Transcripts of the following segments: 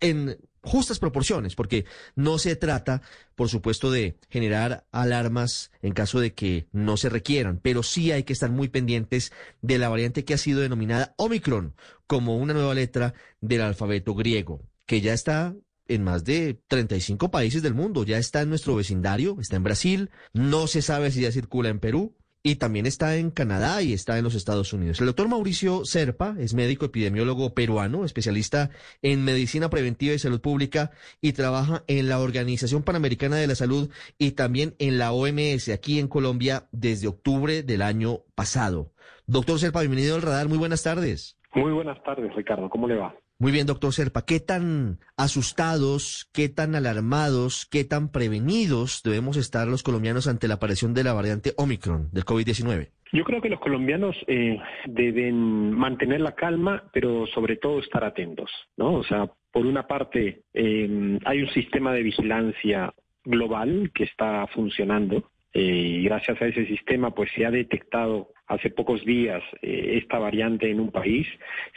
En justas proporciones, porque no se trata, por supuesto, de generar alarmas en caso de que no se requieran, pero sí hay que estar muy pendientes de la variante que ha sido denominada Omicron como una nueva letra del alfabeto griego, que ya está en más de 35 países del mundo. Ya está en nuestro vecindario, está en Brasil, no se sabe si ya circula en Perú y también está en Canadá y está en los Estados Unidos. El doctor Mauricio Serpa es médico epidemiólogo peruano, especialista en medicina preventiva y salud pública y trabaja en la Organización Panamericana de la Salud y también en la OMS aquí en Colombia desde octubre del año pasado. Doctor Serpa, bienvenido al radar. Muy buenas tardes. Muy buenas tardes, Ricardo. ¿Cómo le va? Muy bien, doctor Serpa. ¿Qué tan asustados, qué tan alarmados, qué tan prevenidos debemos estar los colombianos ante la aparición de la variante Omicron del COVID-19? Yo creo que los colombianos eh, deben mantener la calma, pero sobre todo estar atentos, ¿no? O sea, por una parte, eh, hay un sistema de vigilancia global que está funcionando eh, y gracias a ese sistema, pues se ha detectado hace pocos días eh, esta variante en un país,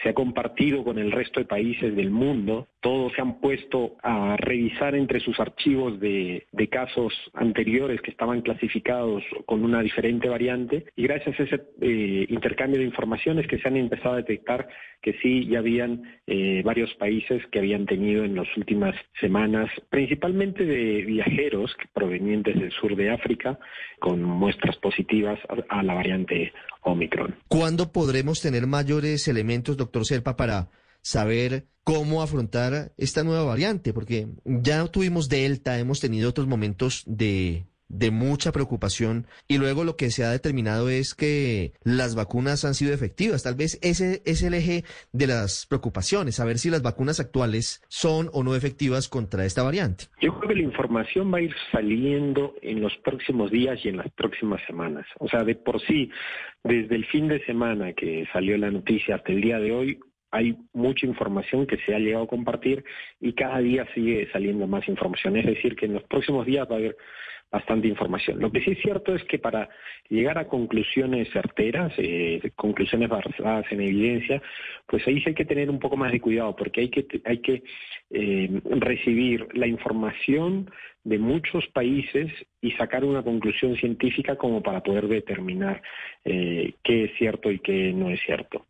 se ha compartido con el resto de países del mundo, todos se han puesto a revisar entre sus archivos de, casos anteriores que estaban clasificados con una diferente variante. Y gracias a ese eh, intercambio de informaciones que se han empezado a detectar que sí ya habían eh, varios países que habían tenido en las últimas semanas, principalmente de viajeros provenientes del sur de África, con muestras positivas a la variante Omicron. ¿Cuándo podremos tener mayores elementos, doctor Serpa, para saber cómo afrontar esta nueva variante? Porque ya tuvimos Delta, hemos tenido otros momentos de de mucha preocupación y luego lo que se ha determinado es que las vacunas han sido efectivas. Tal vez ese es el eje de las preocupaciones, saber si las vacunas actuales son o no efectivas contra esta variante. Yo creo que la información va a ir saliendo en los próximos días y en las próximas semanas. O sea, de por sí, desde el fin de semana que salió la noticia hasta el día de hoy, hay mucha información que se ha llegado a compartir y cada día sigue saliendo más información. Es decir, que en los próximos días va a haber bastante información. Lo que sí es cierto es que para llegar a conclusiones certeras, eh, conclusiones basadas en evidencia, pues ahí sí hay que tener un poco más de cuidado, porque hay que, hay que eh, recibir la información de muchos países y sacar una conclusión científica como para poder determinar eh, qué es cierto y qué no es cierto.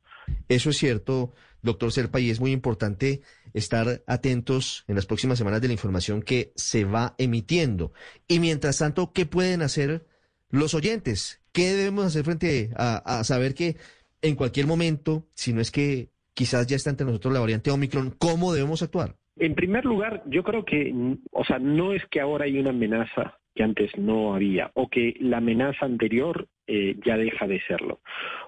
Eso es cierto, doctor Serpa, y es muy importante estar atentos en las próximas semanas de la información que se va emitiendo. Y mientras tanto, ¿qué pueden hacer los oyentes? ¿Qué debemos hacer frente a, saber que en cualquier momento, si no es que quizás ya está entre nosotros la variante Omicron, ¿cómo debemos actuar? En primer lugar, yo creo que, o sea, no es que ahora hay una amenaza que antes no había, o que la amenaza anterior eh, ya deja de serlo.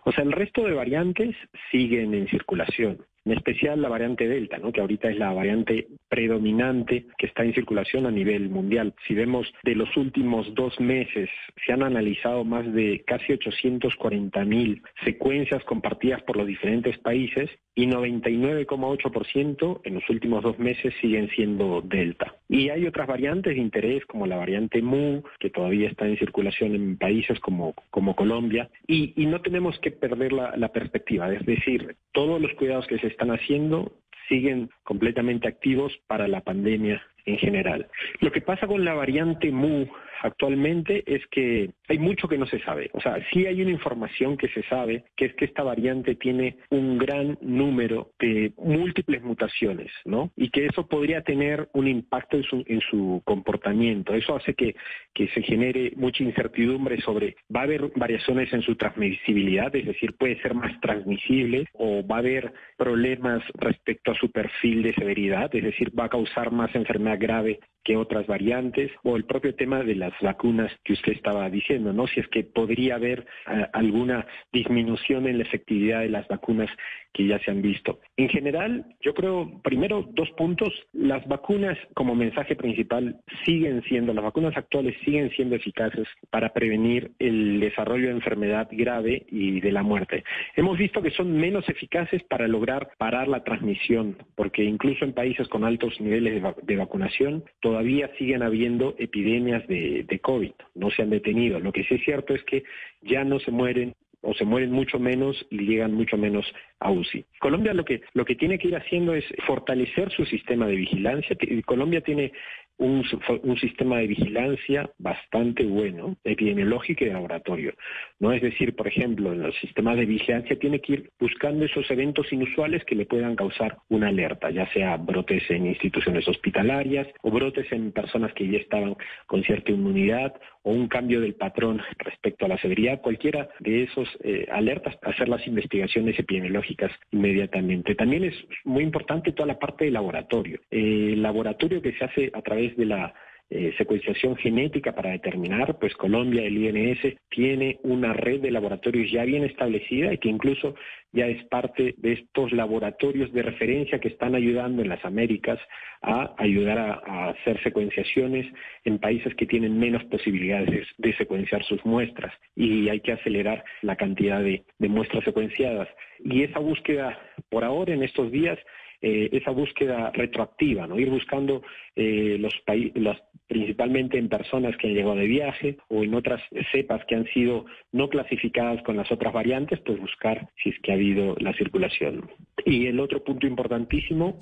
O sea, el resto de variantes siguen en circulación en especial la variante Delta, ¿no? que ahorita es la variante predominante que está en circulación a nivel mundial. Si vemos de los últimos dos meses, se han analizado más de casi 840 mil secuencias compartidas por los diferentes países y 99,8% en los últimos dos meses siguen siendo Delta. Y hay otras variantes de interés como la variante Mu, que todavía está en circulación en países como, como Colombia, y, no tenemos que perder la, la perspectiva, es decir, todos los cuidados que se están haciendo siguen completamente activos para la pandemia en general. Lo que pasa con la variante Mu actualmente es que hay mucho que no se sabe. O sea, sí hay una información que se sabe, que es que esta variante tiene un gran número de múltiples mutaciones, ¿no? Y que eso podría tener un impacto en su, en su comportamiento. Eso hace que, que se genere mucha incertidumbre sobre, va a haber variaciones en su transmisibilidad, es decir, puede ser más transmisible o va a haber problemas respecto a su perfil de severidad, es decir, va a causar más grave que otras variantes o el propio tema de las vacunas que usted estaba diciendo, ¿no? Si es que podría haber eh, alguna disminución en la efectividad de las vacunas que ya se han visto. En general, yo creo, primero, dos puntos. Las vacunas como mensaje principal siguen siendo, las vacunas actuales siguen siendo eficaces para prevenir el desarrollo de enfermedad grave y de la muerte. Hemos visto que son menos eficaces para lograr parar la transmisión, porque incluso en países con altos niveles de, vacunación todavía siguen habiendo epidemias de, de COVID, no se han detenido. Lo que sí es cierto es que ya no se mueren o se mueren mucho menos y llegan mucho menos a UCI. Colombia lo que, lo que tiene que ir haciendo es fortalecer su sistema de vigilancia. Colombia tiene un, un, sistema de vigilancia bastante bueno, epidemiológico y laboratorio. ¿no? Es decir, por ejemplo, en los sistemas de vigilancia tiene que ir buscando esos eventos inusuales que le puedan causar una alerta, ya sea brotes en instituciones hospitalarias o brotes en personas que ya estaban con cierta inmunidad o un cambio del patrón respecto a la severidad, cualquiera de esos eh, alertas, hacer las investigaciones epidemiológicas inmediatamente. También es muy importante toda la parte de laboratorio. el laboratorio que se hace a través de la eh, secuenciación genética para determinar, pues Colombia, el INS, tiene una red de laboratorios ya bien establecida y que incluso ya es parte de estos laboratorios de referencia que están ayudando en las Américas a ayudar a, hacer secuenciaciones en países que tienen menos posibilidades de secuenciar sus muestras y hay que acelerar la cantidad de muestras secuenciadas. Y esa búsqueda, por ahora, en estos días, eh, esa búsqueda retroactiva, ¿no? Ir buscando eh, los países, principalmente en personas que han llegado de viaje o en otras cepas que han sido no clasificadas con las otras variantes, pues buscar si es que ha habido la circulación. Y el otro punto importantísimo,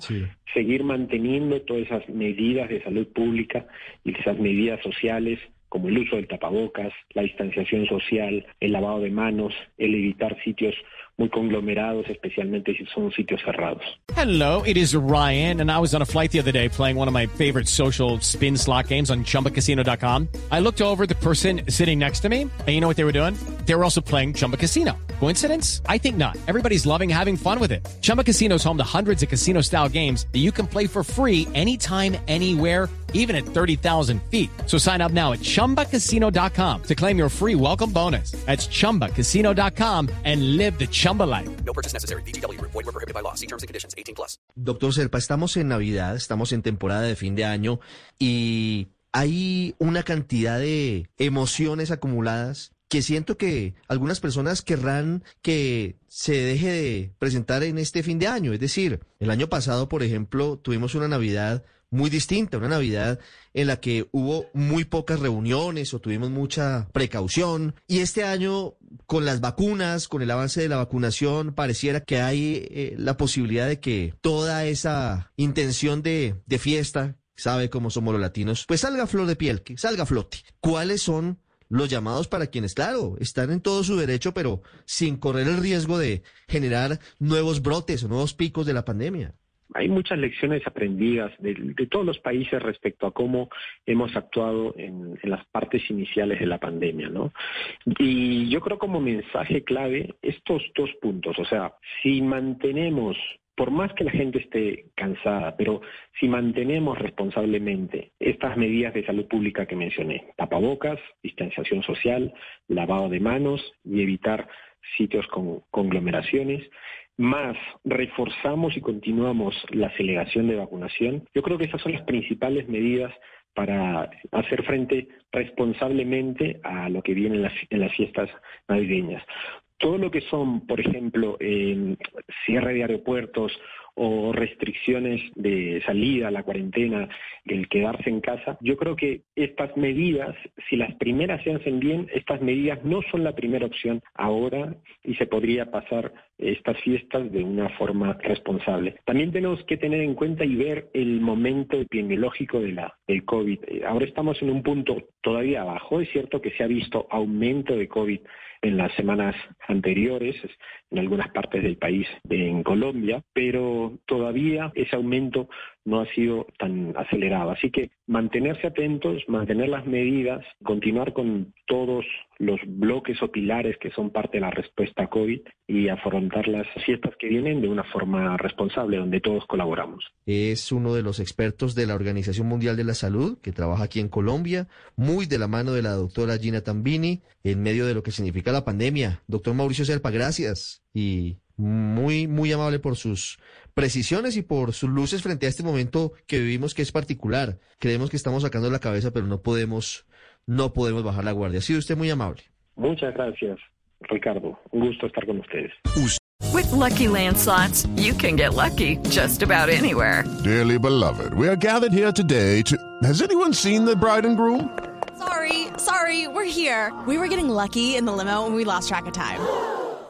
seguir manteniendo todas esas medidas de salud pública y esas medidas sociales como el uso del tapabocas, la distanciación social, el lavado de manos, el evitar sitios muy conglomerados, especialmente si son sitios cerrados. Hello, it is Ryan, and I was on a flight the other day playing one of my favorite social spin slot games on ChumbaCasino.com. I looked over the person sitting next to me, and you know what they were doing? They were also playing Chumba Casino. Coincidence? I think not. Everybody's loving having fun with it. Chumba Casino is home to hundreds of casino-style games that you can play for free anytime, anywhere even at 30,000 feet. So sign up now at ChumbaCasino.com to claim your free welcome bonus. That's ChumbaCasino.com and live the Chumba life. No purchase necessary. BGW. Void were prohibited by law. See terms and conditions. 18 plus. Doctor Serpa, estamos en Navidad, estamos en temporada de fin de año y hay una cantidad de emociones acumuladas que siento que algunas personas querrán que se deje de presentar en este fin de año. Es decir, el año pasado, por ejemplo, tuvimos una Navidad muy distinta, una Navidad en la que hubo muy pocas reuniones o tuvimos mucha precaución. Y este año, con las vacunas, con el avance de la vacunación, pareciera que hay eh, la posibilidad de que toda esa intención de, de fiesta, sabe cómo somos los latinos, pues salga flor de piel, que salga flote. ¿Cuáles son los llamados para quienes, claro, están en todo su derecho, pero sin correr el riesgo de generar nuevos brotes o nuevos picos de la pandemia? hay muchas lecciones aprendidas de, todos los países respecto a cómo hemos actuado en, las partes iniciales de la pandemia, ¿no? Y yo creo como mensaje clave estos dos puntos, o sea, si mantenemos por más que la gente esté cansada, pero si mantenemos responsablemente estas medidas de salud pública que mencioné, tapabocas, distanciación social, lavado de manos y evitar sitios con conglomeraciones, más reforzamos y continuamos la aceleración de vacunación, yo creo que esas son las principales medidas para hacer frente responsablemente a lo que viene en las, fiestas navideñas. Todo lo que son, por ejemplo, cierre de aeropuertos o restricciones de salida, la cuarentena, el quedarse en casa, yo creo que estas medidas, si las primeras se hacen bien, estas medidas no son la primera opción ahora y se podría pasar estas fiestas de una forma responsable. También tenemos que tener en cuenta y ver el momento epidemiológico de la, del COVID. Eh, ahora estamos en un punto todavía abajo, es cierto que se ha visto aumento de COVID en las semanas anteriores en algunas partes del país, en Colombia, pero todavía ese aumento no ha sido tan acelerado. Así que mantenerse atentos, mantener las medidas, continuar con todos los bloques o pilares que son parte de la respuesta a COVID y afrontar las fiestas que vienen de una forma responsable, donde todos colaboramos. Es uno de los expertos de la Organización Mundial de la Salud que trabaja aquí en Colombia, muy de la mano de la doctora Gina Tambini, en medio de lo que significa la pandemia. Doctor Mauricio Serpa, gracias y muy, muy amable por sus precisiones y por sus luces frente a este momento que vivimos que es particular. Creemos que estamos sacando la cabeza, pero no podemos, no podemos bajar la guardia. Ha sido usted muy amable. Muchas gracias, Ricardo. Un gusto estar con ustedes. With Lucky Land slots, you can get lucky just about anywhere. Dearly beloved, we are gathered here today to. Has anyone seen the bride and groom? Sorry, sorry, we're here. We were getting lucky in the limo and we lost track of time.